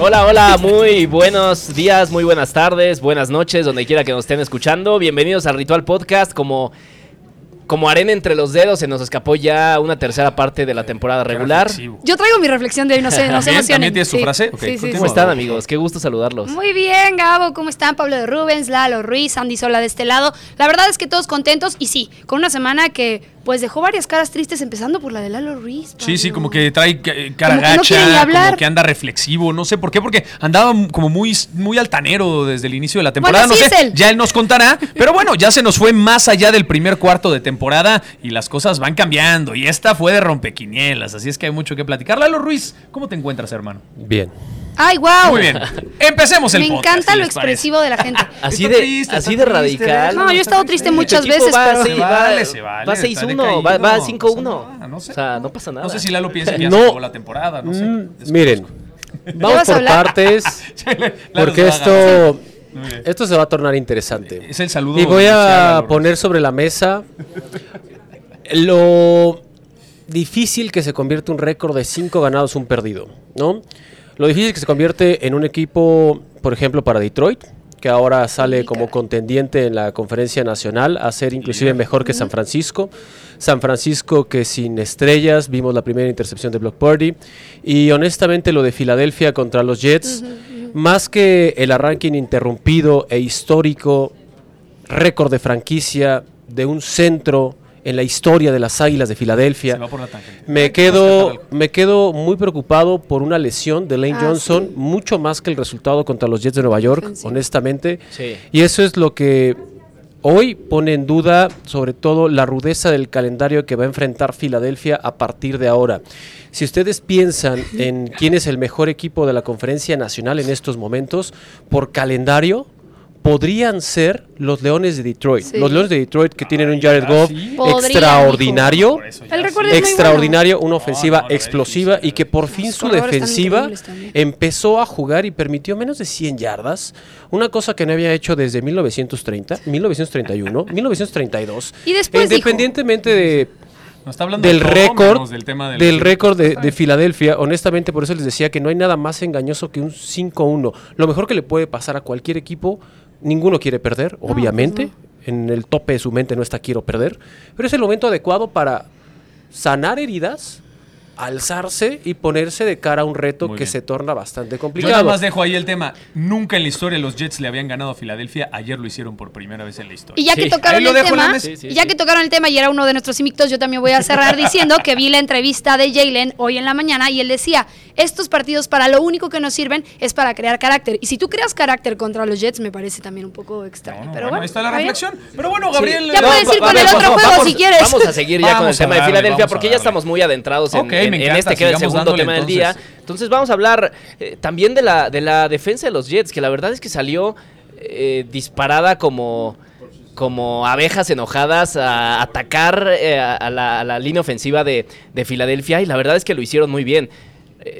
Hola, hola, muy buenos días, muy buenas tardes, buenas noches, donde quiera que nos estén escuchando. Bienvenidos al Ritual Podcast. Como, como arena entre los dedos, se nos escapó ya una tercera parte de la temporada regular. Yo traigo mi reflexión de hoy, no sé, no se ¿También tienes su frase? ¿Cómo están, amigos? Qué gusto saludarlos. Muy bien, Gabo, ¿cómo están? Pablo de Rubens, Lalo Ruiz, Andy Sola de este lado. La verdad es que todos contentos y sí, con una semana que pues dejó varias caras tristes, empezando por la de Lalo Ruiz. Sí, sí, como que trae cara gacha, como que anda reflexivo, no sé por qué, porque andaba como muy, muy altanero desde el inicio de la temporada, no sé, ya él nos contará, pero bueno, ya se nos fue más allá del primer cuarto de temporada y las cosas van cambiando y esta fue de rompequinielas, así es que hay mucho que platicar. Lalo Ruiz, ¿cómo te encuentras, hermano? Bien. ¡Ay, wow! Muy bien. Empecemos el Me encanta lo expresivo de la gente. así de, así de radical. No, yo he estado triste muchas veces, pero... Se vale, se vale. Va 6-1, va, va 5-1. No sé. O sea, no pasa nada. No sé si Lalo piensa que ya no. se la temporada, no sé. Mm, miren, vamos por partes, porque esto... Esto se va a tornar interesante. Es el saludo. Y voy a poner sobre la mesa lo difícil que se convierte un récord de 5 ganados, un perdido, ¿no? Lo difícil que se convierte en un equipo, por ejemplo, para Detroit, que ahora sale como contendiente en la conferencia nacional a ser inclusive mejor que San Francisco. San Francisco que sin estrellas, vimos la primera intercepción de Block Party. Y honestamente lo de Filadelfia contra los Jets, más que el arranque ininterrumpido e histórico, récord de franquicia de un centro en la historia de las Águilas de Filadelfia. Me quedo, me quedo muy preocupado por una lesión de Lane ah, Johnson, mucho más que el resultado contra los Jets de Nueva York, honestamente. Y eso es lo que hoy pone en duda sobre todo la rudeza del calendario que va a enfrentar Filadelfia a partir de ahora. Si ustedes piensan en quién es el mejor equipo de la conferencia nacional en estos momentos, por calendario, podrían ser los Leones de Detroit. Los Leones de Detroit que tienen un Jared Goff extraordinario, extraordinario, una ofensiva explosiva y que por fin su defensiva empezó a jugar y permitió menos de 100 yardas, una cosa que no había hecho desde 1930, 1931, 1932. Y después independientemente de del récord del, récord de, de, Filadelfia. Honestamente, por eso les decía que no hay nada más engañoso que un 5-1. Lo mejor que le puede pasar a cualquier equipo Ninguno quiere perder, obviamente. En el tope de su mente no está quiero perder. Pero es el momento adecuado para sanar heridas alzarse y ponerse de cara a un reto que se torna bastante complicado. Yo nada más dejo ahí el tema. Nunca en la historia los Jets le habían ganado a Filadelfia. Ayer lo hicieron por primera vez en la historia. Y ya que tocaron el tema, ya que tocaron el tema y era uno de nuestros invictos, yo también voy a cerrar diciendo que vi la entrevista de Jalen hoy en la mañana y él decía, estos partidos para lo único que nos sirven es para crear carácter. Y si tú creas carácter contra los Jets, me parece también un poco extraño. pero bueno, ahí está la reflexión. Pero bueno, Gabriel... Ya puedes ir con el otro juego si quieres. Vamos a seguir ya con el tema de Filadelfia porque ya estamos muy adentrados en, este que es el segundo tema del día. Entonces vamos a hablar eh, también de la, de la defensa de los Jets, que la verdad es que salió eh, disparada como como abejas enojadas a atacar eh, a, la, línea ofensiva de, Filadelfia y la verdad es que lo hicieron muy bien.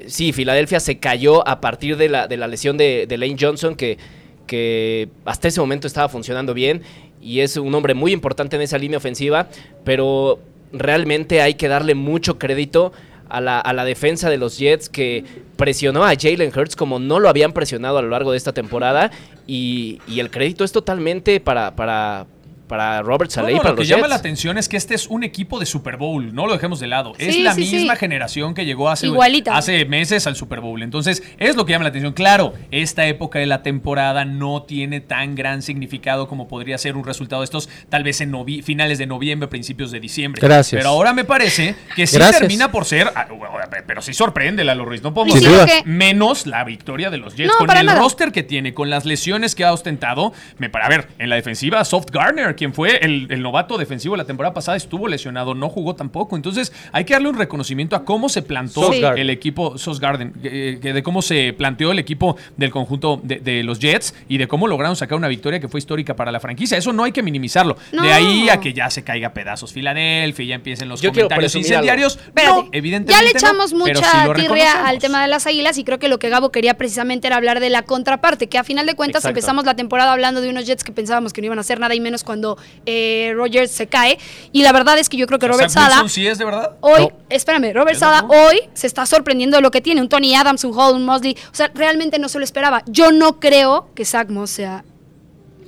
sí, Filadelfia se cayó a partir de la, de la lesión de, Lane Johnson que, que hasta ese momento estaba funcionando bien y es un hombre muy importante en esa línea ofensiva, pero realmente hay que darle mucho crédito a la, a la, defensa de los Jets que presionó a Jalen Hurts como no lo habían presionado a lo largo de esta temporada. Y, y el crédito es totalmente para, para, para Robert Saleh. lo que llama la atención es que este es un equipo de Super Bowl, no lo dejemos de lado. es la misma generación que llegó hace, hace meses al Super Bowl. Entonces, es lo que llama la atención. Claro, esta época de la temporada no tiene tan gran significado como podría ser un resultado de estos, tal vez en finales de noviembre, principios de diciembre. Gracias. Pero ahora me parece que sí termina por ser, ah, pero sí sorprende Lalo Ruiz. No podemos decir menos la victoria de los Jets. con el roster que tiene, con las lesiones que ha ostentado, me para ver, en la defensiva, Soft Garner quien fue el, novato defensivo la temporada pasada, estuvo lesionado, no jugó tampoco. Entonces, hay que darle un reconocimiento a cómo se plantó el equipo Sos Garden, de cómo se planteó el equipo del conjunto de, los Jets y de cómo lograron sacar una victoria que fue histórica para la franquicia. Eso no hay que minimizarlo. De ahí a que ya se caiga pedazos Filadelfia, ya empiecen los comentarios incendiarios. Pero evidentemente. Ya le echamos mucha tirria al tema de las águilas y creo que lo que Gabo quería precisamente era hablar de la contraparte, que a final de cuentas empezamos la temporada hablando de unos Jets que pensábamos que no iban a hacer nada y menos cuando eh, Rogers se cae. Y la verdad es que yo creo que Robert Sala. sí es de verdad? Hoy, espérame, Robert Sala hoy se está sorprendiendo de lo que tiene. Un Tony Adams, un Hall, un Mosley. O sea, realmente no se lo esperaba. Yo no creo que Zach Moss sea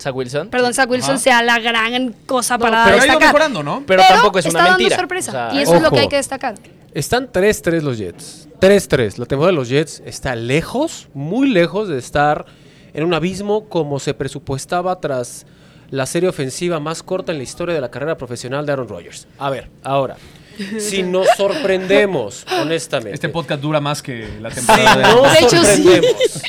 Zach Wilson. Perdón, Zach Wilson sea la gran cosa para pero destacar. Ha ido mejorando, ¿no? Pero, tampoco es una está mentira. Dando sorpresa. y eso es lo que hay que destacar. Están 3-3 los Jets. 3-3. La temporada de los Jets está lejos, muy lejos de estar en un abismo como se presupuestaba tras la serie ofensiva más corta en la historia de la carrera profesional de Aaron Rodgers. A ver, ahora. Si nos sorprendemos, honestamente. Este podcast dura más que la temporada. Si nos sorprendemos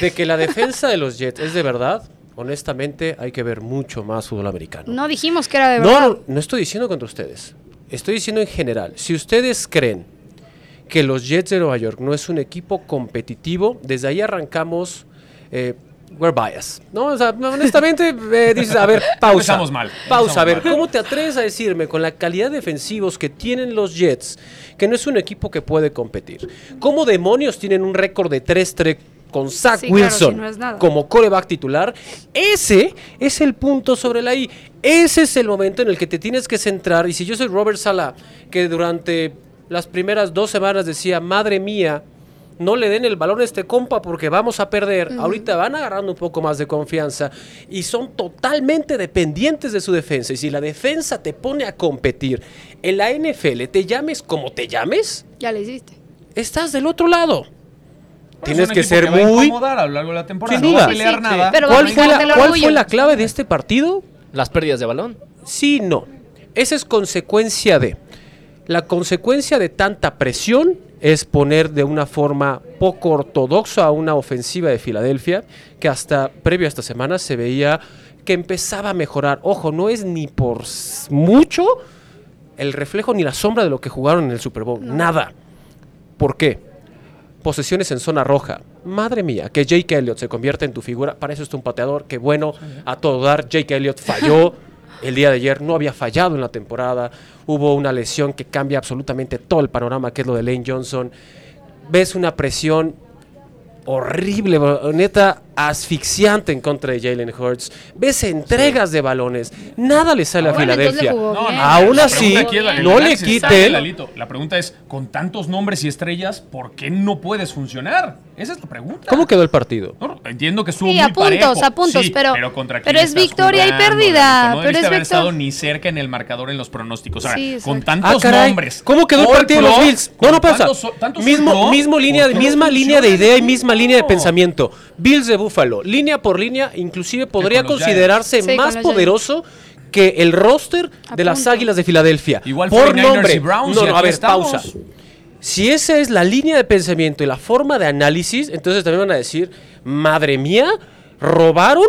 de que la defensa de los Jets es de verdad, honestamente hay que ver mucho más fútbol americano. No dijimos que era de verdad. No, no estoy diciendo contra ustedes. Estoy diciendo en general. Si ustedes creen que los Jets de Nueva York no es un equipo competitivo, desde ahí arrancamos. Eh, we're biased. ¿no? honestamente, eh, dices, a ver, pausa. mal. Pausa, a ver, ¿cómo te atreves a decirme con la calidad de defensivos que tienen los Jets que no es un equipo que puede competir? ¿Cómo demonios tienen un récord de 3-3 con Zach Wilson como coreback titular, ese es el punto sobre la I. Ese es el momento en el que te tienes que centrar. Y si yo soy Robert Sala, que durante las primeras dos semanas decía, madre mía, no le den el balón a este compa porque vamos a perder. Ahorita van agarrando un poco más de confianza y son totalmente dependientes de su defensa. Y si la defensa te pone a competir en la NFL, te llames como te llames, ya le hiciste. Estás del otro lado tienes que ser muy. a lo largo de la temporada. Sin duda. nada. ¿Cuál, fue la, ¿Cuál fue la clave de este partido? Las pérdidas de balón. Sí, no. Esa es consecuencia de. La consecuencia de tanta presión es poner de una forma poco ortodoxa a una ofensiva de Filadelfia que hasta previo a esta semana se veía que empezaba a mejorar. Ojo, no es ni por mucho el reflejo ni la sombra de lo que jugaron en el Super Bowl. Nada. ¿Por qué? posesiones en zona roja. Madre mía, que Jake Elliott se convierta en tu figura. Para eso está un pateador. Que bueno, a todo dar. Jake Elliott falló el día de ayer. No había fallado en la temporada. Hubo una lesión que cambia absolutamente todo el panorama, que es lo de Lane Johnson. Ves una presión horrible, neta, asfixiante en contra de Jalen Hurts. Ves entregas de balones, nada le sale a Filadelfia. Aún así, no le quiten. La pregunta es, con tantos nombres y estrellas, ¿por qué no puedes funcionar? Esa es la pregunta. ¿Cómo quedó el partido? entiendo que estuvo sí, muy a puntos, a puntos, pero, pero, es victoria y pérdida. No pero es haber estado ni cerca en el marcador en los pronósticos. con tantos ah, nombres. ¿Cómo quedó el partido de los Bills? No, no pasa. mismo, mismo línea, misma línea de idea y misma línea de pensamiento. Bills de Buffalo, línea por línea, inclusive podría considerarse más poderoso que el roster de las Águilas de Filadelfia. Igual por nombre. no, no, a ver, pausa. Si esa es la línea de pensamiento y la forma de análisis, entonces también van a decir, madre mía, robaron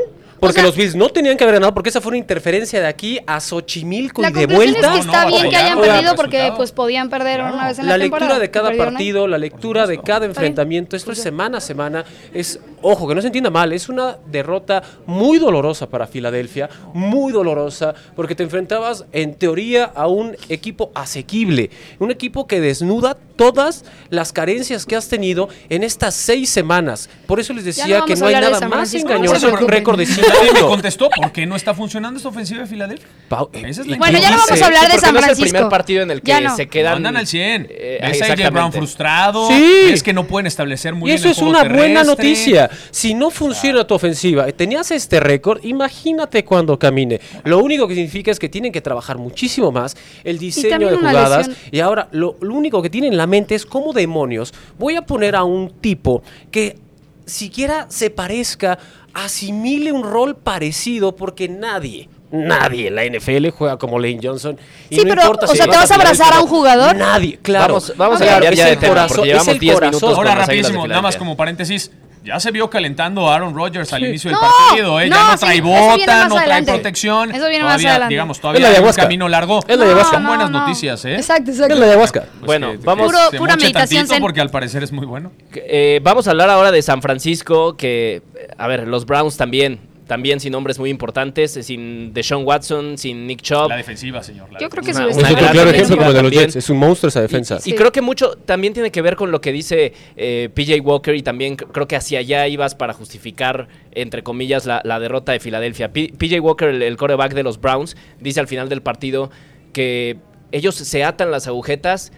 porque los Bills no tenían que haber ganado porque esa fue una interferencia de aquí a Xochimilco y de vuelta. Es que está bien que hayan perdido porque pues podían perder una vez en la, la lectura de cada partido, la lectura de cada enfrentamiento, esto es semana a semana, es ojo, que no se entienda mal, es una derrota muy dolorosa para Filadelfia, muy dolorosa porque te enfrentabas en teoría a un equipo asequible, un equipo que desnuda todas las carencias que has tenido en estas seis semanas. Por eso les decía que no hay nada más engañoso que un récord de Nadie me contestó por qué no está funcionando esta ofensiva de Filadelfia. Eh, bueno, ya no vamos a hablar de San Francisco. No es el primer partido en el que se quedan. Andan al 100. Eh, es Brown frustrado. Sí. Es que no pueden establecer muy y eso es una buena noticia. Si no funciona tu ofensiva, tenías este récord, imagínate cuando camine. Lo único que significa es que tienen que trabajar muchísimo más el diseño de jugadas. Y ahora lo, lo único que tienen en la mente es cómo demonios voy a poner a un tipo que siquiera se parezca asimile un rol parecido porque nadie, nadie en la NFL juega como Lane Johnson. Y sí, pero, o sea, ¿te vas a abrazar a un jugador? Nadie, claro. Vamos, a cambiar ya de tema, porque llevamos 10 minutos Ahora, rapidísimo, nada más como paréntesis. Ya se vio calentando Aaron Rodgers al inicio del partido, ¿eh? ya no trae bota, no trae protección. Eso viene más adelante. Digamos, todavía hay un camino largo. Es la ayahuasca. Son buenas noticias, ¿eh? Exacto, exacto. Es la ayahuasca. Pues bueno, vamos. Puro, pura meditación. Porque al parecer es muy bueno. Eh, vamos a hablar ahora de San Francisco, que, a ver, los Browns también también sin nombres muy importantes, eh, sin Deshaun Watson, sin Nick Chubb. La defensiva, señor. Yo creo que es un claro ejemplo como de los Jets. Es un monstruo esa defensa. Y, creo que mucho también tiene que ver con lo que dice eh, PJ Walker y también creo que hacia allá ibas para justificar, entre comillas, la, derrota de Filadelfia. PJ Walker, el, el coreback de los Browns, dice al final del partido que ellos se atan las agujetas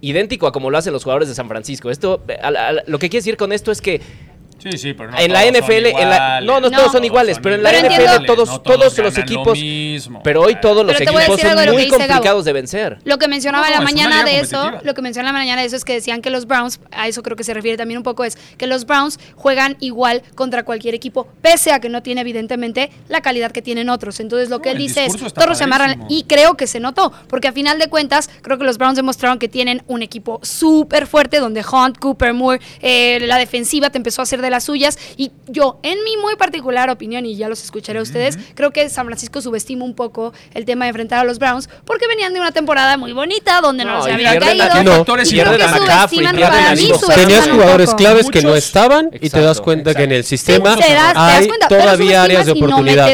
idéntico a como lo hacen los jugadores de San Francisco. Esto, lo que quiere decir con esto es que Sí, sí, pero no en la NFL, en la, no, no, todos son iguales, pero en la NFL todos, todos, los equipos, pero hoy todos los equipos son muy complicados de vencer. Lo que mencionaba en la mañana de eso, lo que mencionaba en la mañana de eso es que decían que los Browns, a eso creo que se refiere también un poco es que los Browns juegan igual contra cualquier equipo, pese a que no tiene evidentemente la calidad que tienen otros. Entonces lo que él dice es, todos se amarran y creo que se notó, porque a final de cuentas creo que los Browns demostraron que tienen un equipo súper fuerte donde Hunt, Cooper, Moore, eh, la defensiva te empezó a hacer de las suyas. Y yo, en mi muy particular opinión, y ya los escucharé a ustedes, creo que San Francisco subestima un poco el tema de enfrentar a los Browns, porque venían de una temporada muy bonita, donde no, se había caído. No, y creo que subestiman, para mí Tenías jugadores claves que no estaban y te das cuenta que en el sistema hay todavía áreas de oportunidad.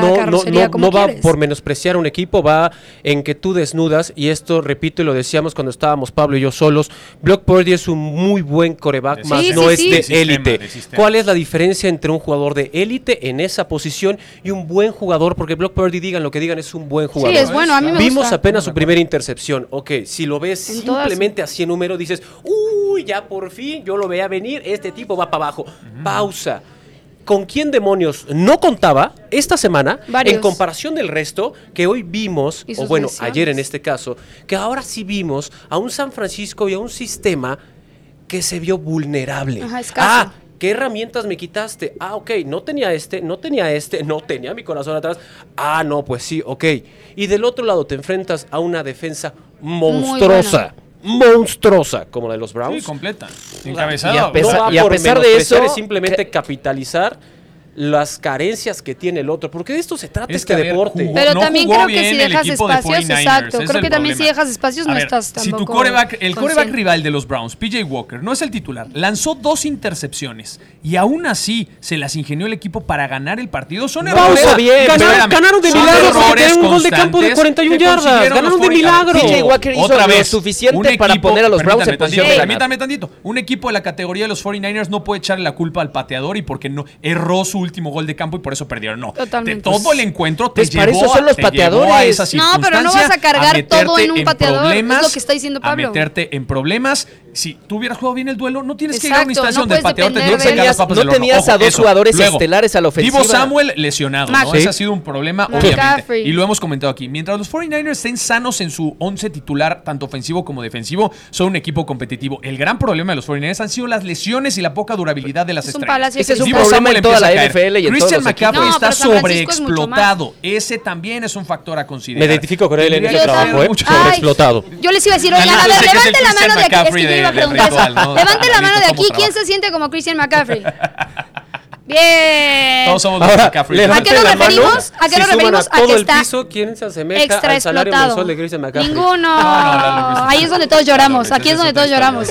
No, no, no, no va por menospreciar un equipo, va en que tú desnudas, y esto repito y lo decíamos cuando estábamos Pablo y yo solos, Block Purdy es un muy buen coreback, más no es de élite. ¿Cuál es la diferencia entre un jugador de élite en esa posición y un buen jugador? Porque Block Purdy, digan lo que digan, es un buen jugador. Sí, es bueno, a mí me Vimos apenas su primera intercepción. Ok, si lo ves simplemente así en número, dices, uy, ya por fin, yo lo veía venir, este tipo va para abajo. Pausa. ¿Con quién demonios no contaba esta semana en comparación del resto que hoy vimos, o bueno, ayer en este caso, que ahora sí vimos a un San Francisco y a un sistema que se vio vulnerable. Ajá, ah, ¿Qué herramientas me quitaste? Ah, ok, no tenía este, no tenía este, no tenía mi corazón atrás. Ah, no, pues sí, ok. Y del otro lado te enfrentas a una defensa monstruosa. Monstruosa, como la de los Browns. Sí, completa. Encabezada. Y a pesar, de eso. Es simplemente capitalizar las carencias que tiene el otro, porque de esto se trata este deporte. Pero también creo que si dejas espacios, exacto, creo que también si dejas espacios no estás Si tu coreback, el coreback rival de los Browns, PJ Walker, no es el titular, lanzó dos intercepciones y aún así se las ingenió el equipo para ganar el partido. Son errores. Bien, ganaron, ganaron, de milagro porque un gol de campo de 41 yardas. Ganaron de milagro. PJ Walker hizo Otra vez, lo suficiente para poner a los Browns en posición de Permítame tantito. Un equipo de la categoría de los 49ers no puede echarle la culpa al pateador y porque no erró su último gol de campo y por eso perdieron. No. De todo el encuentro te pues llevó, para eso son los pateadores. no, pero no vas a cargar todo en un pateador. es lo que está diciendo Pablo. A meterte en problemas si tú hubieras jugado bien el duelo, no tienes que ir a una instalación no del pateador, te tienes que sacar las papas No tenías a dos jugadores estelares a la ofensiva. Divo Samuel lesionado, ¿no? Ese ha sido un problema, obviamente. Y lo hemos comentado aquí. Mientras los 49ers estén sanos en su once titular, tanto ofensivo como defensivo, son un equipo competitivo. El gran problema de los 49ers han sido las lesiones y la poca durabilidad de las es estrellas. Ese es un problema en toda la NFL y Christian McCaffrey está sobreexplotado. Ese también es un factor a considerar. Me identifico con él en ese trabajo, ¿eh? Sobreexplotado. Yo les iba a decir, oigan, a ver, levante la mano de aquí. Levante la mano de aquí. ¿Quién se siente como Christian McCaffrey? Bien. Todos somos Ahora, McCaffrey. ¿A qué nos referimos? ¿A qué nos referimos? A, que está piso, ¿quién se asemeja al salario mensual de Christian McCaffrey? Ninguno. Ahí es donde todos lloramos. Aquí es donde todos lloramos.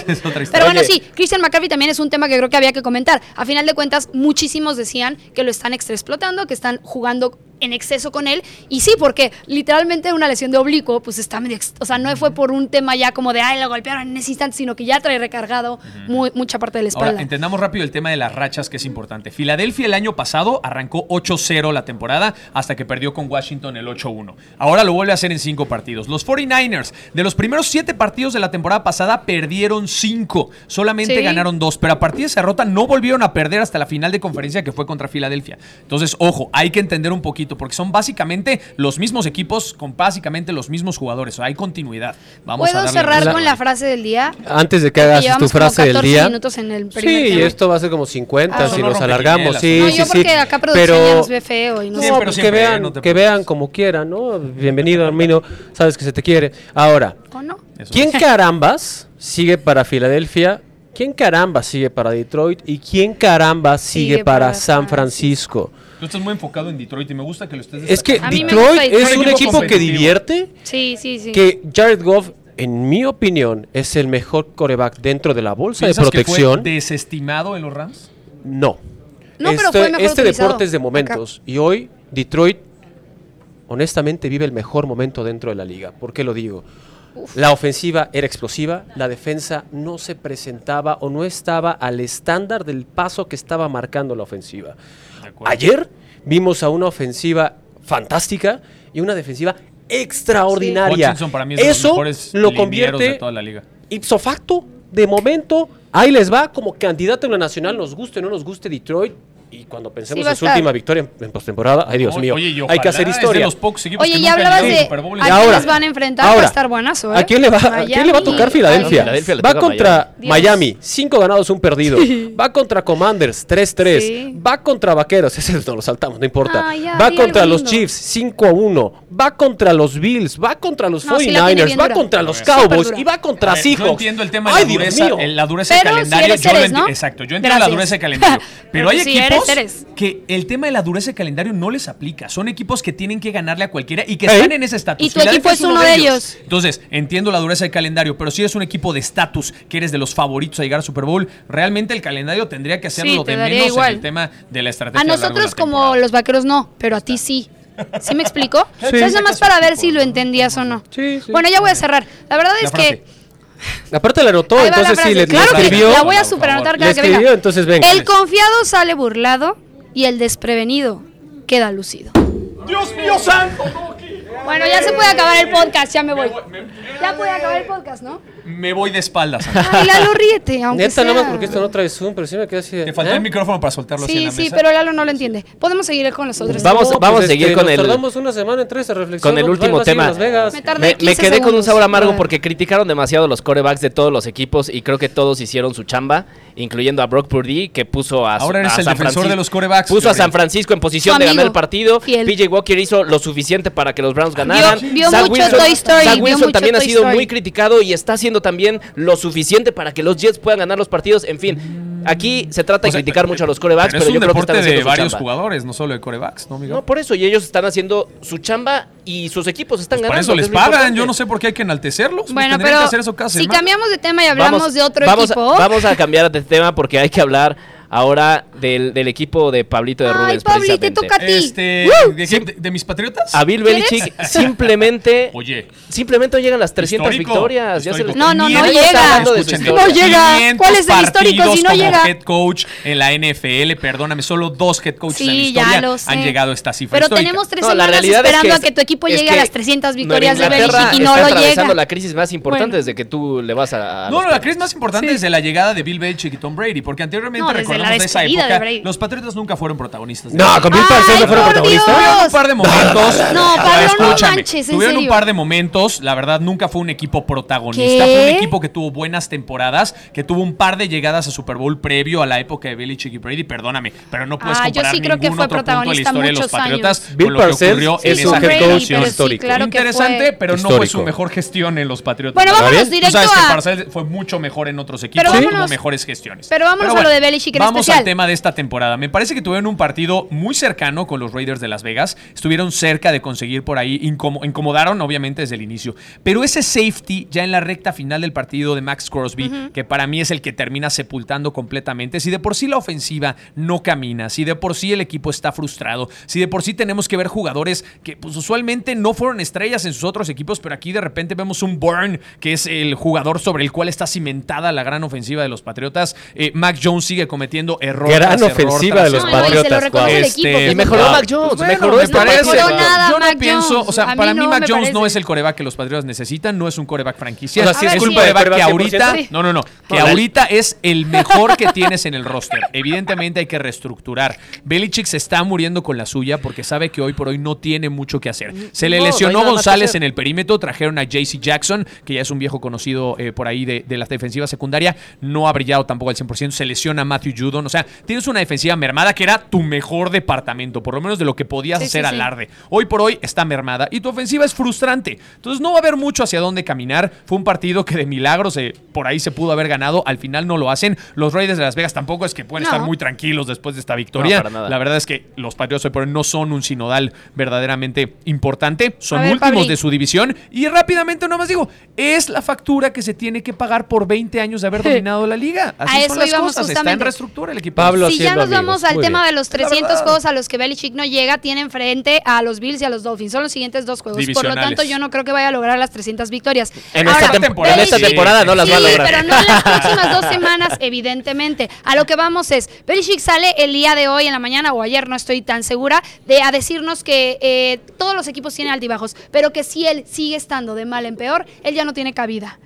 Pero bueno, sí, Christian McCaffrey también es un tema que creo que había que comentar. A final de cuentas, muchísimos decían que lo están extra explotando, que están jugando en exceso con él. Y sí, porque literalmente una lesión de oblicuo, pues está medio. O sea, no fue por un tema ya como de, ay, lo golpearon en ese instante, sino que ya trae recargado muy, mucha parte de la espalda. entendamos rápido el tema de las rachas, que es importante. Filadelfia el año pasado arrancó 8-0 la temporada hasta que perdió con Washington el 8-1. Ahora lo vuelve a hacer en cinco partidos. Los 49ers, de los primeros siete partidos de la temporada pasada, perdieron cinco. Solamente ganaron dos, pero a partir de esa derrota no volvieron a perder hasta la final de conferencia que fue contra Filadelfia. Entonces, ojo, hay que entender un poquito porque son básicamente los mismos equipos con básicamente los mismos jugadores. hay continuidad. Vamos ¿Puedo cerrar con la frase del día? Antes de que hagas tu frase del día. minutos en el sí, esto va a ser como 50 ah, si nos alargamos. Sí, no, sí, yo porque acá producción nos ve feo. Y no, pero que, vean, que vean como quieran, ¿no? Bienvenido, Armino. Sabes que se te quiere. Ahora, ¿quién carambas sigue para Filadelfia ¿quién caramba sigue para Detroit y quién caramba sigue, para, San Francisco? Tú estás muy enfocado en Detroit y me gusta que lo estés Es que Detroit, es un equipo que divierte. Sí, sí, sí. Que Jared Goff en mi opinión, es el mejor coreback dentro de la bolsa de protección. Que fue desestimado en los Rams? No. No, este, pero fue mejor este deporte es de momentos. Y hoy, Detroit, honestamente, vive el mejor momento dentro de la liga. ¿Por qué lo digo? La ofensiva era explosiva, la defensa no se presentaba o no estaba al estándar del paso que estaba marcando la ofensiva. Ayer vimos a una ofensiva fantástica y una defensiva extraordinaria. Eso lo convierte de toda la liga. ipso facto, de momento, ahí les va como candidato en la nacional, nos guste o no nos guste Detroit, y cuando pensemos en su última victoria en, postemporada, ay Dios mío, hay que hacer historia. oye, ya hablabas de a quiénes van a enfrentar, va a estar buenazo, ¿eh? ¿A quién le va, ¿a, quién le va a tocar Filadelfia? va contra Miami, 5 ganados, un perdido. va contra Commanders, 3-3. Va contra Vaqueros, ese no lo saltamos, no importa. va contra los Chiefs, 5-1. Va contra los Bills, va contra los 49ers, va contra los Cowboys y va contra Seahawks. Yo entiendo el tema de la dureza, la dureza del calendario. Exacto, yo entiendo la dureza del calendario. Pero hay equipos que el tema de la dureza de calendario no les aplica. Son equipos que tienen que ganarle a cualquiera y que están en ese estatus. Y tu equipo es uno de ellos. Entonces, entiendo la dureza de calendario, pero si eres un equipo de estatus, que eres de los favoritos a llegar a Super Bowl, realmente el calendario tendría que hacerlo de menos en el tema de la estrategia. A nosotros como los vaqueros no, pero a ti sí. ¿Sí me explico? Sí, es nada más para ver si lo entendías o no. Sí, bueno, ya voy a cerrar. La verdad es que Aparte la anotó, entonces sí, le, claro escribió. la voy a superanotar cada que venga. Entonces venga. El confiado sale burlado y el desprevenido queda lucido. Dios mío santo, bueno, ya se puede acabar el podcast, ya me voy. Ya puede acabar el podcast, ¿no? Me voy de espaldas. Ay, Lalo, ríete, aunque Neta, sea. no más porque esto no trae Zoom, pero sí me queda así. Te faltó el ¿eh? micrófono para soltarlo sí, así en la Sí, sí, pero Lalo no lo entiende. Podemos seguir con los otros. Vamos, vamos a pues seguir con el... tardamos una semana en traer esa reflexión. Con el último tema. Me, me, quedé con un sabor amargo porque criticaron demasiado los corebacks de todos los equipos y creo que todos hicieron su chamba incluyendo a Brock Purdy, que puso a, Ahora eres el defensor de los corebacks. Puso a San Francisco en posición de ganar el partido. PJ Walker hizo lo suficiente para que los Browns ganaran. Vio, mucho Wilson, Toy Story. Wilson también ha sido muy criticado y está haciendo también lo suficiente para que los Jets puedan ganar los partidos. En fin. Aquí se trata de criticar mucho a los corebacks, pero, yo creo que están haciendo de varios jugadores, no solo de corebacks, ¿no, amigo? No, por eso, y ellos están haciendo su chamba y sus equipos están pues ganando. Por eso les pagan, yo no sé por qué hay que enaltecerlos. Bueno, pero si cambiamos de tema y hablamos de otro equipo. vamos a cambiar de tema porque hay que hablar ahora del, del, equipo de Pablito de Ay, Rubens. Pabli, te toca a ti. Este, de, mis patriotas? A Bill Belichick simplemente. Oye. Simplemente llegan las 300 victorias. Ya se no, no, no llega. No llega. ¿Cuál es el histórico si no llega? head coach en la NFL, perdóname, solo dos head coaches en la historia han llegado a esta cifra. Pero tenemos tres semanas esperando a que tu equipo llegue a las 300 victorias de Belichick y no lo llega. la crisis más importante desde que tú le vas a. No, no, la crisis más importante desde la llegada de Bill Belichick y Tom Brady, porque anteriormente recordamos de esa época, los Patriotas nunca fueron protagonistas. No, con Bill Parcells no fueron protagonistas. Tuvieron un par de momentos. No, Pablo, escúchame. tuvieron un par de momentos. La verdad, nunca fue un equipo protagonista. Fue un equipo que tuvo buenas temporadas, que tuvo un par de llegadas a Super Bowl previo a la época de Belichick y Brady. Perdóname, pero no puedes ah, comparar yo sí creo que fue protagonista punto de la historia de los Patriotas Bill con lo que ocurrió en esa generación histórica. Interesante, pero no fue su mejor gestión en los Patriotas. Bueno, vámonos directo Tú sabes que Parcells fue mucho mejor en otros equipos, tuvo mejores gestiones. Pero vámonos a lo de Belichick en Vamos al tema de esta temporada. Me parece que tuvieron un partido muy cercano con los Raiders de Las Vegas. Estuvieron cerca de conseguir por ahí, incomodaron obviamente desde el inicio. Pero ese safety ya en la recta final del partido de Max Crosby, que para mí es el que termina sepultando completamente, si de por sí la ofensiva no camina, si de por sí el equipo está frustrado, si de por sí tenemos que ver jugadores que pues, usualmente no fueron estrellas en sus otros equipos, pero aquí de repente vemos un Burn, que es el jugador sobre el cual está cimentada la gran ofensiva de los Patriotas. Eh, Mac Jones sigue cometiendo errores. Gran ofensiva de los Patriotas. Este, y mejoró Mac Jones. Pues mejoró me parece, yo no pienso, o sea, para mí Mac Jones no es el coreback que los Patriotas necesitan, no es un coreback franquicia. O sea, es un coreback que ahorita, no, no, no, que ahorita es el mejor que tienes en el roster. Evidentemente hay que reestructurar. Belichick se está muriendo con la suya porque sabe que hoy por hoy no tiene mucho que hacer. Se le lesionó González en el perímetro, trajeron a JC Jackson, que ya es un viejo conocido eh, por ahí de, de la defensiva secundaria, no ha brillado tampoco al 100%, se lesiona Matthew Judon. O sea, tienes una defensiva mermada que era tu mejor departamento, por lo menos de lo que podías hacer alarde. Hoy por hoy está mermada y tu ofensiva es frustrante. Entonces no va a haber mucho hacia dónde caminar. Fue un partido que de milagro se, por ahí se pudo haber ganado. Al final no lo hacen. Los Raiders de Las Vegas tampoco es que pueden estar muy tranquilos después de esta victoria. La verdad es que los Patriots hoy por hoy no son un sinodal verdaderamente importante. Son últimos de su división. Y rápidamente nomás digo, es la factura que se tiene que pagar por 20 años de haber dominado la liga. Así son las cosas. Está en el equipo. Pablo si ya nos vamos al tema de los 300 juegos a los que Belichick no llega, tienen frente a los Bills y a los Dolphins. Son los siguientes dos juegos. Por lo tanto, yo no creo que vaya a lograr las 300 victorias. En, esta, temporada, no las va a lograr. pero no en las próximas dos semanas, evidentemente. A lo que vamos es, Belichick sale el día de hoy en la mañana o ayer, no estoy tan segura, de a decirnos que eh, todos los equipos tienen altibajos, pero que si él sigue estando de mal en peor, él ya no tiene cabida.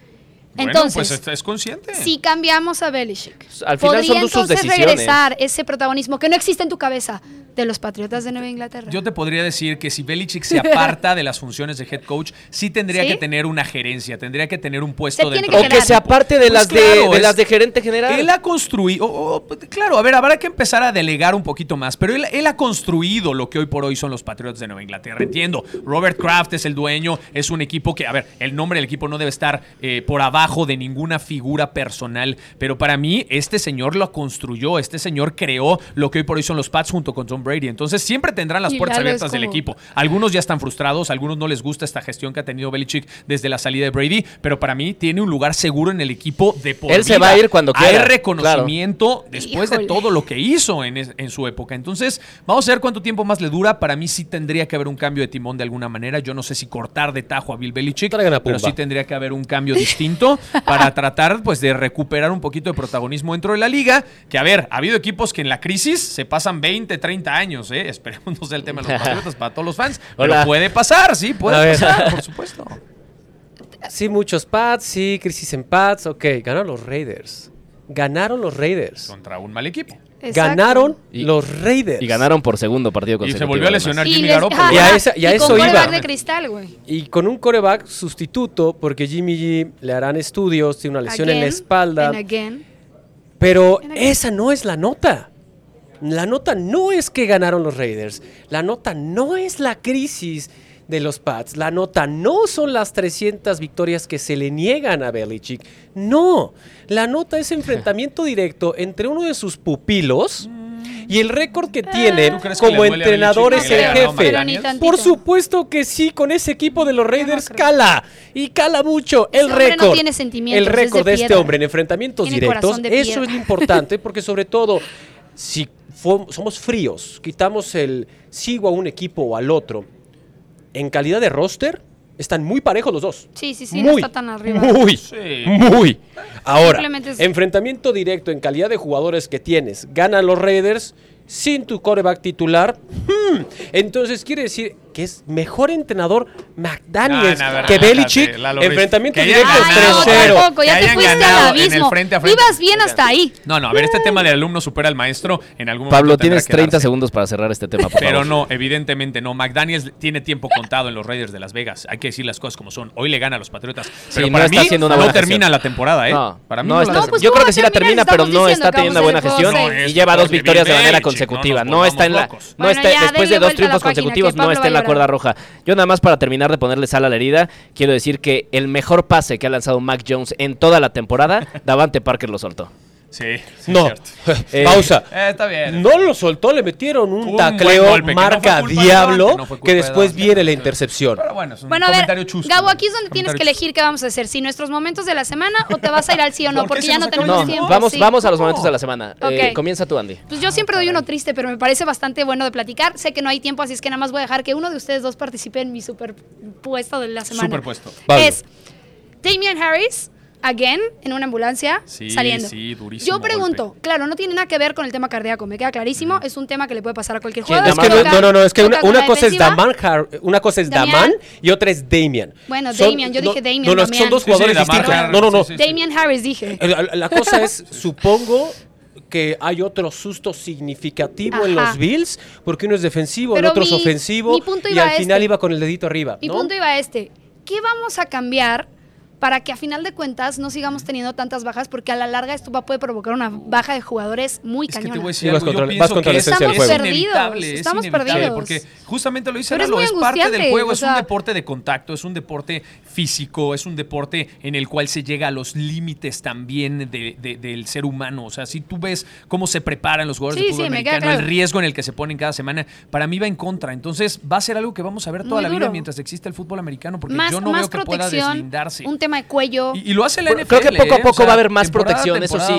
Entonces, pues es consciente. Si cambiamos a Belichick, al final podría entonces regresar ese protagonismo que no existe en tu cabeza de los Patriotas de Nueva Inglaterra. Yo te podría decir que si Belichick se aparta de las funciones de head coach, sí tendría que tener una gerencia, tendría que tener un puesto dentro. o que se aparte de, pues las, de, las de gerente general. Él ha construido, claro, a ver, habrá que empezar a delegar un poquito más, pero él, ha construido lo que hoy por hoy son los Patriotas de Nueva Inglaterra. Entiendo, Robert Kraft es el dueño, es un equipo que, a ver, el nombre del equipo no debe estar eh, por abajo de ninguna figura personal, pero para mí este señor lo construyó, este señor creó lo que hoy por hoy son los Pats junto con Tom Brady. Entonces siempre tendrán las puertas abiertas del equipo. Algunos ya están frustrados, algunos no les gusta esta gestión que ha tenido Belichick desde la salida de Brady, pero para mí tiene un lugar seguro en el equipo de por Él se va a ir cuando quiera. Hay reconocimiento después de todo lo que hizo en, en su época. Entonces, vamos a ver cuánto tiempo más le dura. Para mí sí tendría que haber un cambio de timón de alguna manera. Yo no sé si cortar de tajo a Bill Belichick, pero sí tendría que haber un cambio distinto para tratar pues de recuperar un poquito de protagonismo dentro de la liga. Que a ver, ha habido equipos que en la crisis se pasan 20, 30 años, ¿eh? Esperemos no sea el tema de los patriotas para todos los fans. Pero puede pasar, sí, puede pasar, por supuesto. Sí, muchos pads, sí, crisis en pads. Ok, ganaron los Raiders. Ganaron los Raiders. Contra un mal equipo. Ganaron los Raiders. Y ganaron por segundo partido consecutivo. Y se volvió a lesionar Jimmy Garoppolo. Y a, eso iba. De cristal, y con un coreback sustituto, porque Jimmy G le harán estudios, tiene una lesión en la espalda. Pero esa no es la nota. La nota no es que ganaron los Raiders. La nota no es la crisis de los Pats. La nota no son las 300 victorias que se le niegan a Belichick. No. La nota es enfrentamiento directo entre uno de sus pupilos y el récord que tiene como entrenador es el jefe. Por supuesto que sí, con ese equipo de los Raiders cala. Y cala mucho el récord. el récord de, este hombre en enfrentamientos directos. Eso es lo importante porque sobre todo si somos fríos, quitamos el sigo a un equipo o al otro, en calidad de roster, están muy parejos los dos. Sí, sí, sí, no está tan arriba. Muy, muy. Ahora, enfrentamiento directo en calidad de jugadores que tienes, ganan los Raiders sin tu coreback titular. Hmm, entonces quiere decir que es mejor entrenador McDaniels que Belichick. Enfrentamiento directo 3-0. ya te fuiste al abismo. Vivas bien hasta ahí. No, no, a ver, este tema del alumno supera al maestro en algún momento. Pablo, tienes 30 segundos para cerrar este tema, por Pero no, evidentemente no. McDaniels tiene tiempo contado en los Raiders de Las Vegas. Hay que decir las cosas como son. Hoy le gana a los Patriotas. Pero para mí no termina la temporada, ¿eh? No, para mí no, pues yo creo que sí la termina, pero no está teniendo buena gestión y lleva dos victorias de manera consecutiva. No está en la después de dos triunfos consecutivos no está en la cuerda roja. Yo nada más para terminar de ponerle sal a la herida, quiero decir que el mejor pase que ha lanzado Mac Jones en toda la temporada, Davante Parker lo soltó. Sí, no. Eh, Pausa. Eh, está bien. No lo soltó, le metieron un, tacleo marca diablo que, después viene la intercepción. Pero bueno, es un bueno, a ver, Gabo, aquí es donde tienes que elegir qué vamos a hacer. Si nuestros momentos de la semana o te vas a ir al sí o no, porque ya no tenemos tiempo. Vamos, vamos a los momentos de la semana. Eh, comienza tú, Andy. Pues yo siempre doy uno triste, pero me parece bastante bueno de platicar. Sé que no hay tiempo, así es que nada más voy a dejar que uno de ustedes dos participe en mi superpuesto de la semana. Superpuesto. Es Damian Harris again en una ambulancia saliendo. Sí, durísimo. Yo pregunto, claro, no tiene nada que ver con el tema cardíaco, me queda clarísimo, es un tema que le puede pasar a cualquier jugador. no, no, no, es que una, cosa es Daman, una cosa es Daman y otra es Damian. Bueno, Damian, yo dije Damian. No, no, son dos jugadores distintos. no, no, no. Damian Harris dije. La, cosa es, supongo que hay otro susto significativo en los Bills, porque uno es defensivo, el otro es ofensivo, y al final este. iba con el dedito arriba. Mi punto iba a este. ¿Qué vamos a cambiar para que a final de cuentas no sigamos teniendo tantas bajas, porque a la larga esto va a poder provocar una baja de jugadores muy cañona. Que te voy a decir yo pienso que estamos perdidos, estamos perdidos. Porque justamente lo dice Lalo, es, parte del juego, es un deporte de contacto, es un deporte físico, es un deporte en el cual se llega a los límites también del ser humano. O sea, si tú ves cómo se preparan los jugadores de fútbol americano, el riesgo en el que se ponen cada semana, para mí va en contra. Entonces va a ser algo que vamos a ver toda la vida mientras existe el fútbol americano, porque yo no veo que pueda deslindarse de cuello. Y, lo hace la NFL. Creo que poco a ¿eh? poco va a haber más protección, eso sí.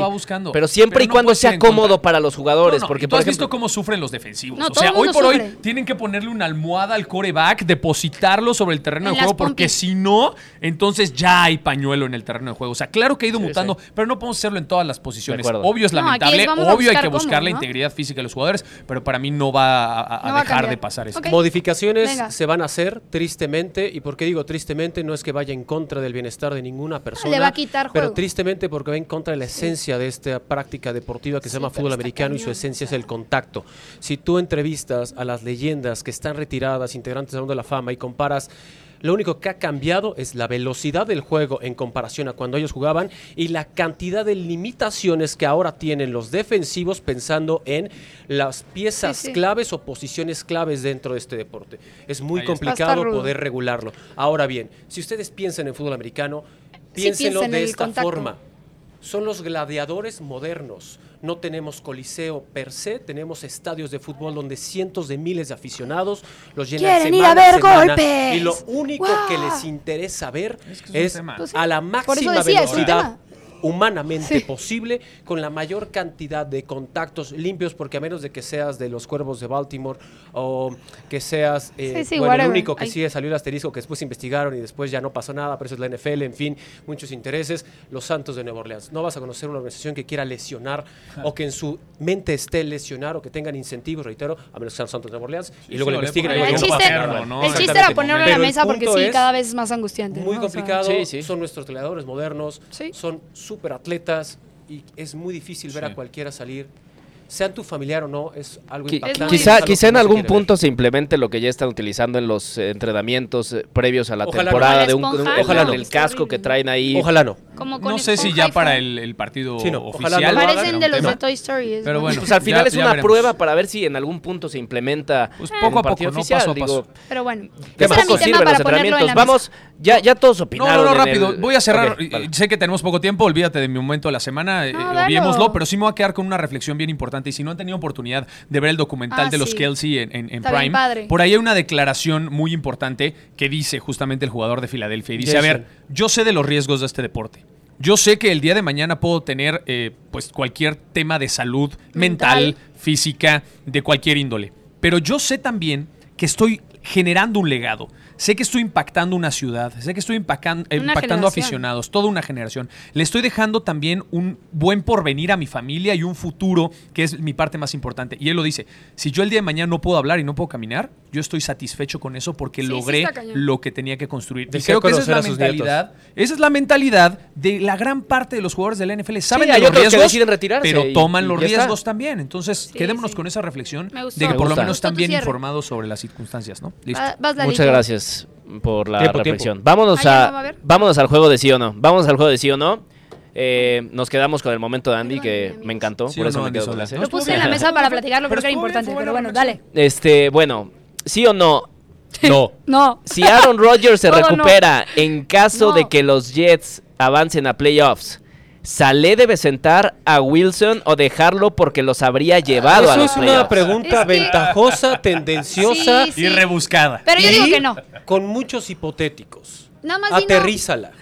Pero siempre y cuando sea cómodo para los jugadores. porque, tú has visto cómo sufren los defensivos. o sea, hoy por hoy tienen que ponerle una almohada al coreback, depositarlo sobre el terreno de juego, porque si no, entonces ya hay pañuelo en el terreno de juego. O sea, claro que ha ido mutando, pero no podemos hacerlo en todas las posiciones. Obvio es lamentable, obvio hay que buscar la integridad física de los jugadores, pero para mí no va a, dejar de pasar eso. Modificaciones se van a hacer, tristemente, y por qué digo tristemente, no es que vaya en contra del bienestar de ninguna persona. Le va a quitar Pero tristemente porque va en contra de la esencia de esta práctica deportiva que se llama fútbol americano y su esencia es el contacto. Si tú entrevistas a las leyendas que están retiradas, integrantes del mundo de la fama, y comparas lo único que ha cambiado es la velocidad del juego en comparación a cuando ellos jugaban y la cantidad de limitaciones que ahora tienen los defensivos pensando en las piezas claves o posiciones claves dentro de este deporte. Es muy complicado poder regularlo. Ahora bien, si ustedes piensan en fútbol americano, piénsenlo de esta forma. Son los gladiadores modernos no tenemos coliseo per se, tenemos estadios de fútbol donde cientos de miles de aficionados los llenan Quieren ir a ver golpes. Y lo único que les interesa ver es, a la máxima velocidad humanamente posible, con la mayor cantidad de contactos limpios, porque a menos de que seas de los cuervos de Baltimore o que seas eh, bueno, el único que sigue salió el asterisco que después investigaron y después ya no pasó nada, pero eso es la NFL, en fin, muchos intereses, los Santos de Nueva Orleans. No vas a conocer una organización que quiera lesionar o que en su mente esté lesionar o que tengan incentivos, reitero, a menos que sean Santos de Nueva Orleans, y luego lo investiguen. El, chiste, el chiste era ponerlo en la mesa porque sí, cada vez es más angustiante. Muy complicado, son nuestros creadores modernos, son súper atletas y es muy difícil ver a cualquiera salir sean tu familiar o no, es algo impactante. Quizá, quizá en algún punto se implemente lo que ya están utilizando en los entrenamientos eh, previos a la temporada de un, ojalá no. el casco que traen ahí. Ojalá no. no sé si ya para el, partido oficial. Parecen de los de Toy Story. Pero bueno, pues al final es una prueba para ver si en algún punto se implementa pues poco a poco, oficial, paso a paso. pero bueno, que poco sirven los entrenamientos. Vamos, ya, ya todos opinaron. No, no, no, rápido. Voy a cerrar. Sé que tenemos poco tiempo, olvídate de mi momento de la semana, eh, pero sí me voy a quedar con una reflexión bien importante y si no han tenido oportunidad de ver el documental ah, de los Kelsey en, Prime. Por ahí hay una declaración muy importante que dice justamente el jugador de Filadelfia. Y dice, a ver, yo sé de los riesgos de este deporte. Yo sé que el día de mañana puedo tener eh, pues cualquier tema de salud mental, física, de cualquier índole. Pero yo sé también que estoy generando un legado. Sé que estoy impactando una ciudad, sé que estoy impactando, impactando aficionados, toda una generación. Le estoy dejando también un buen porvenir a mi familia y un futuro, que es mi parte más importante. Y él lo dice, si yo el día de mañana no puedo hablar y no puedo caminar, yo estoy satisfecho con eso porque logré lo que tenía que construir. Y creo que esa es la mentalidad. Esa es la mentalidad de la gran parte de los jugadores de la NFL. Saben de los riesgos, pero toman los riesgos también. Entonces, quedémonos con esa reflexión de que por lo menos están bien informados sobre las circunstancias, ¿no? Listo. Muchas gracias por la reflexión. Vámonos a, vámonos al juego de sí o no. Vamos al juego de sí o no. Eh, nos quedamos con el momento de Andy que me encantó, por eso me quedo Lo puse en la mesa para platicarlo porque era importante, pero bueno, dale. Este, bueno, sí o no. No. no. Si Aaron Rodgers se recupera en caso de que los Jets avancen a playoffs, ¿Salé debe sentar a Wilson o dejarlo porque los habría llevado a los Eso es una pregunta ventajosa, tendenciosa y rebuscada. Pero yo digo que no. Con muchos hipotéticos. Nada más Aterrízala.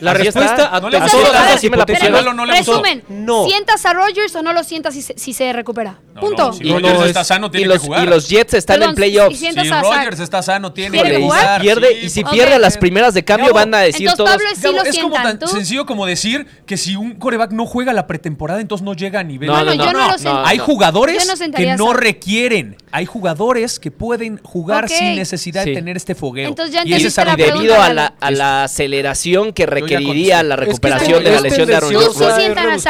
La respuesta a, no todas las hipótesis. No, resumen, no. ¿sientas a Rogers o no lo sientas si se, si se recupera? Punto. si Rogers está sano, tiene y los, que jugar. Y los Jets están en playoffs. Si, si Rogers está sano, tiene que jugar. Pierde, y si pierde las primeras de cambio, van a decir todos. Pablo, sí lo es como tan sencillo como decir que si un coreback no juega la pretemporada, entonces no llega a nivel. No, no, no. Hay jugadores que no requieren. Hay jugadores que pueden jugar sin necesidad de tener este fogueo. Entonces ya y debido a la aceleración que requeriría la recuperación de la lesión de Aaron Rodgers.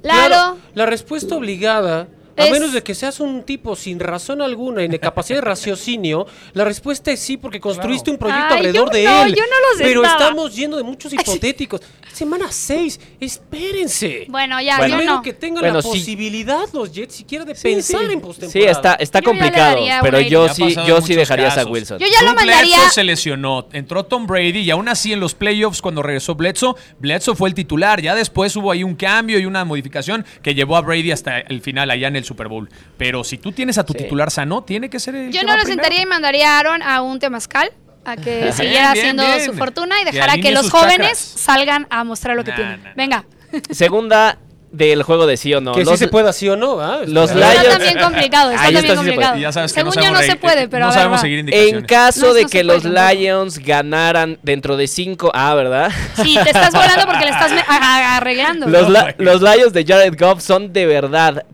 Claro, la respuesta obligada A menos de que seas un tipo sin razón alguna y de capacidad de raciocinio, la respuesta es sí, porque construiste un proyecto alrededor de él. Yo no lo Pero estamos yendo de muchos hipotéticos. Semana 6, espérense. Bueno, ya, yo no. que tengan la posibilidad los Jets siquiera de pensar en postemporada. Sí, está, está complicado, pero yo sí, yo sí dejaría a Wilson. Yo ya lo mandaría. Bledsoe se lesionó, entró Tom Brady y aún así en los playoffs cuando regresó Bledsoe, Bledsoe fue el titular. Ya después hubo ahí un cambio y una modificación que llevó a Brady hasta el final allá en el Super Bowl. Pero si tú tienes a tu titular sano, tiene que ser el Yo no lo sentaría y mandaría a Aaron a un temazcal a que siguiera haciendo su fortuna y dejara que, los jóvenes salgan a mostrar lo que tienen. Venga. Segunda del juego de sí o no. Que sí se pueda sí o no, Los Lions... Está también complicado, está también complicado. Ya sabes que Según no yo no se puede, pero no sabemos seguir En caso de que los Lions ganaran dentro de cinco... Ah, ¿verdad? Sí, te estás volando porque le estás arreglando. Los, los Lions de Jared Goff son de verdad...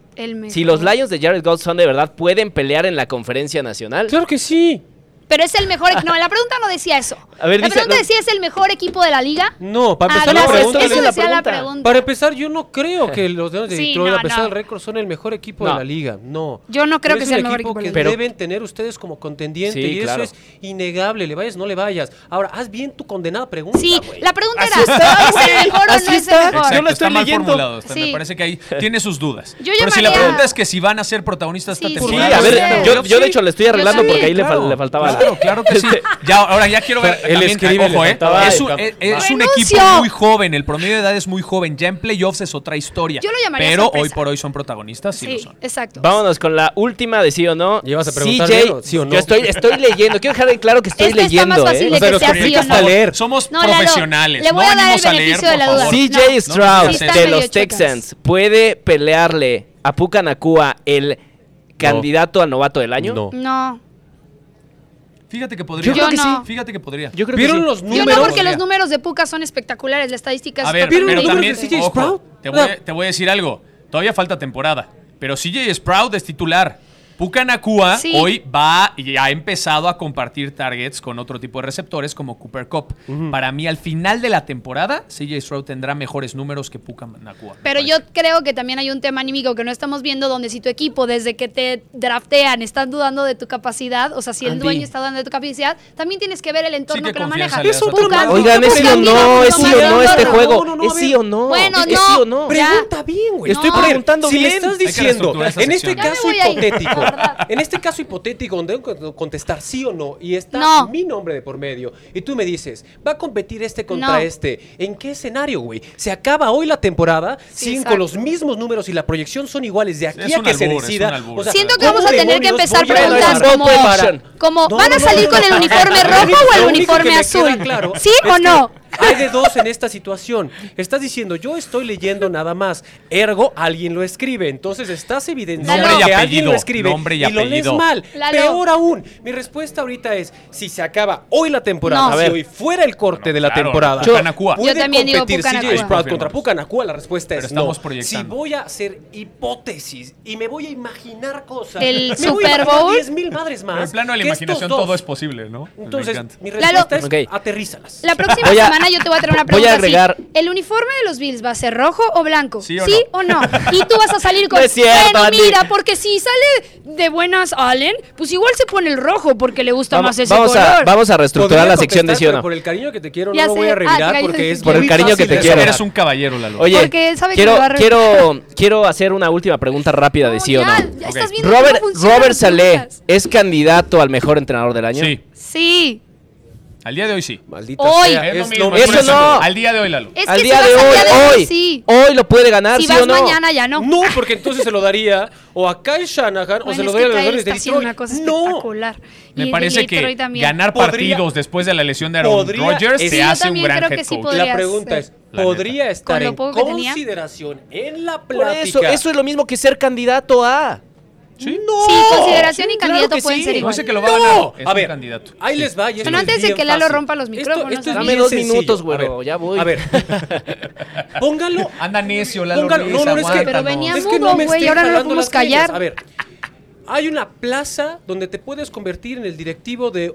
Si los Lions de Jared Goff son de verdad, ¿pueden pelear en la conferencia nacional? Claro que sí. Pero es el mejor. No, la pregunta no decía eso. la pregunta decía: ¿es el mejor equipo de la liga? No, para empezar, la pregunta, eso decía la pregunta. Para empezar, yo no creo que los de Detroit, a pesar del récord, son el mejor equipo de la liga. No. Yo no creo que sea el mejor equipo. que deben tener ustedes como contendiente. y eso es innegable. Le vayas, no le vayas. Ahora, haz bien tu condenada pregunta. Sí, la pregunta era: ¿es el mejor o no es el mejor? Yo lo estoy leyendo. Me parece que ahí tiene sus dudas. Pero si la pregunta es que si van a ser protagonistas esta temporada. Sí, a ver, yo de hecho le estoy arreglando porque ahí le faltaba. Claro, claro que sí. ya, ahora ya quiero ver. Él escribe, ojo, eh, es, un, es, un, equipo muy joven. El promedio de edad es muy joven. Ya en playoffs es otra historia. Yo lo llamaría Pero hoy por hoy son protagonistas. Sí, lo son. Exacto. Vámonos con la última de sí o no. ¿Llevas a preguntar sí o no? Yo estoy, estoy leyendo. Quiero dejar claro que estoy leyendo. Está más fácil ¿eh? de que sea sí o no. leer. Somos profesionales. Le voy a dar el beneficio de la duda. CJ Stroud de los Texans puede pelearle a Puka Nakua el candidato al novato del año. No. No. Fíjate que podría. Yo, creo que sí. Fíjate que podría. Yo creo ¿Vieron que sí. los números? Yo no, porque los números de Puka son espectaculares. La estadística es A ver, pero también, ojo, te, voy, te voy a decir algo. Todavía falta temporada. Pero CJ Sprout es titular. Puka Nakua hoy va y ha empezado a compartir targets con otro tipo de receptores como Cooper Cup. Para mí, al final de la temporada, CJ Stroud tendrá mejores números que Puka Nakua. Pero yo creo que también hay un tema anímico que no estamos viendo donde si tu equipo desde que te draftean están dudando de tu capacidad, o sea, si el dueño está dudando de tu capacidad, también tienes que ver el entorno que, lo maneja. Oigan, es sí o no, es sí o no este juego. Es sí o no. Bueno, no. sí o no. Pregunta bien, güey. Estoy preguntando bien. Si me estás diciendo, en este caso hipotético, en este caso hipotético donde tengo que contestar sí o no y está mi nombre de por medio y tú me dices, va a competir este contra este, ¿en qué escenario, güey? Se acaba hoy la temporada, siguen con los mismos números y la proyección son iguales de aquí a que se decida. Siento que vamos a tener que empezar preguntas como, como ¿van a salir con el uniforme rojo o el uniforme azul? ¿Sí o no? Hay de dos en esta situación. Estás diciendo, yo estoy leyendo nada más. Ergo, alguien lo escribe. Entonces estás evidenciando que alguien lo escribe y, lo lees mal. Peor aún, mi respuesta ahorita es, si se acaba hoy la temporada, si hoy fuera el corte de la temporada, yo, también digo CJ Sprout contra Pucanacua? La respuesta es no. Si voy a hacer hipótesis y me voy a imaginar cosas, el Super Bowl, 10 mil madres más. En el plano de la imaginación todo es posible, ¿no? Entonces, mi respuesta es aterrízalas. La próxima semana yo te voy a traer una pregunta. Voy a agregar. ¿El uniforme de los Bills va a ser rojo o blanco? ¿Sí o, no? Y tú vas a salir con. No es cierto, bueno, mira, porque si sale de buenas Allen, pues igual se pone el rojo porque le gusta más ese vamos color. A, vamos a reestructurar la sección de sí o no. Por el cariño que te quiero, no lo voy a revirar ah, porque es Por el cariño que te quiero. Eres un caballero, Lalo. Oye, porque sabe quiero, que quiero, quiero hacer una última pregunta rápida de sí o no. Robert, Robert Saleh es candidato al mejor entrenador del año. Sí. Sí. Al día de hoy sí. Maldita hoy. sea. Es lo eso no. Al día de hoy, Lalo. al día de hoy, hoy, sí. hoy lo puede ganar, si ¿sí vas o no? mañana ya no. No, porque entonces se lo daría o a Kyle Shanahan o se lo daría a los Dolphins de Detroit. una cosa espectacular. Me parece que ganar partidos después de la lesión de Aaron Rodgers te hace un gran head coach. la pregunta es, ¿podría estar en consideración en la plática? eso, eso es lo mismo que ser candidato a... ¿Sí? No. Sí, consideración y candidato pueden ser igual. No sé que lo va a ganar. Es a ver, candidato. Ahí les va. Y Pero antes de que Lalo rompa los micrófonos. Esto, esto Dame dos minutos, güey. Ya voy. A ver. Póngalo. Anda necio, Lalo póngalo. no, no, es que, Pero venía mudo, güey. ahora no lo podemos callar. A ver. Hay una plaza donde te puedes convertir en el directivo de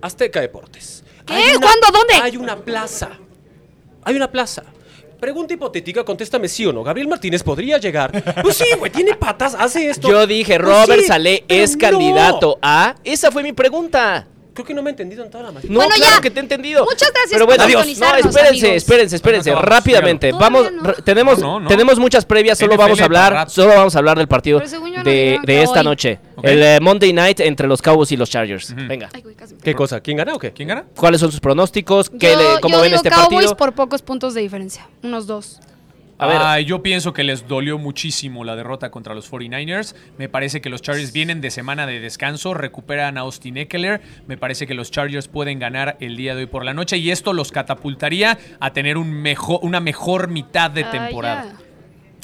Azteca Deportes. ¿Qué? ¿Cuándo? ¿Dónde? Hay una plaza. Hay una plaza pregunta hipotética, contéstame sí o no. Gabriel Martínez podría llegar. Pues sí, güey, tiene patas, hace esto. Yo dije, pues Robert Saleh es candidato a. Esa fue mi pregunta. Creo que no me he entendido en toda la No, bueno, claro que te he entendido. Muchas gracias Pero bueno, adiós. No, espérense, espérense, espérense, rápidamente. Vamos, tenemos, tenemos muchas previas, solo vamos a hablar, solo vamos a hablar del partido de, de esta noche. El eh, Monday Night entre los Cowboys y los Chargers. Venga. ¿Qué cosa? ¿Quién gana o qué? ¿Quién gana? ¿Cuáles son sus pronósticos? ¿Qué le, ¿Cómo ven este Cowboys partido? por pocos puntos de diferencia, unos dos. A ver. yo pienso que les dolió muchísimo la derrota contra los 49ers. Me parece que los Chargers vienen de semana de descanso, recuperan a Austin Eckler. Me parece que los Chargers pueden ganar el día de hoy por la noche y esto los catapultaría a tener un mejor, una mejor mitad de temporada.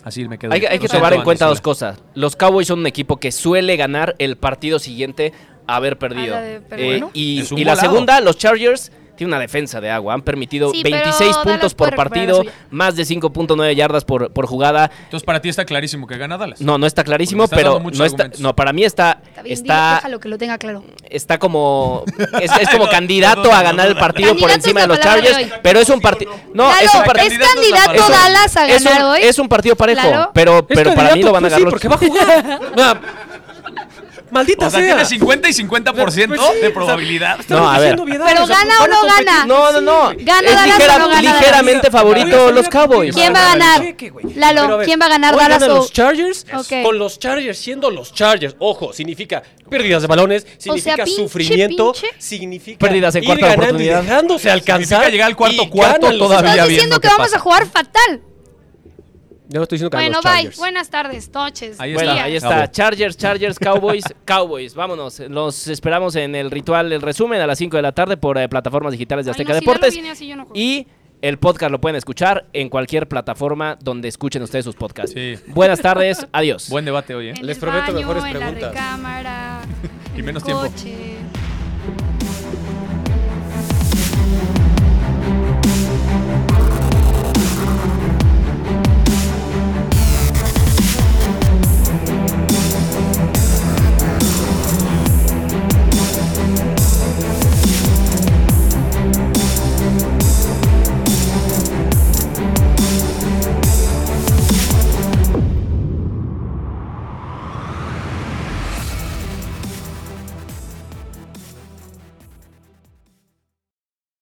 Así me quedo. Hay, hay que tomar en cuenta dos cosas. Los Cowboys son un equipo que suele ganar el partido siguiente a haber perdido. Eh, y la segunda, los Chargers tiene una defensa de agua. Han permitido 26 puntos por partido, más de 5.9 yardas por, por jugada. Entonces, para ti está clarísimo que gana Dallas. No, no está clarísimo, pero no está. No, para mí está. Está, déjalo que lo tenga claro. Está como. Es, como candidato a ganar el partido por encima de los Chargers, pero es un partido. No, es un partido. Es candidato Dallas a ganar hoy. Es un partido parejo, pero, pero para mí lo van a ganar. Sí, porque va a jugar. Maldita o sea, tiene 50 y 50% pues de probabilidad. No, a ver. Pero gana o no gana. No, no, no. Gana Dallas o no gana ligeramente favorito los Cowboys. ¿Quién va a ganar? Lalo, ¿quién va a ganar Dallas o los Chargers? Con los Chargers siendo los Chargers. Ojo, significa pérdidas de balones, significa sufrimiento, significa pérdidas en cuarta oportunidad, dejándose alcanzar. Significa llegar al cuarto cuarto todavía Estás diciendo que vamos a jugar fatal. Yo estoy diciendo que bueno, bye. Buenas tardes, noches. Ahí está, ahí está. Chargers, Chargers, Cowboys, Cowboys. Vámonos. Los esperamos en el ritual, el resumen a las 5 de la tarde por eh, plataformas digitales de Azteca Deportes. y el podcast lo pueden escuchar en cualquier plataforma donde escuchen ustedes sus podcasts. Buenas tardes, adiós. Buen debate hoy, ¿eh? Les prometo mejores preguntas. y menos tiempo.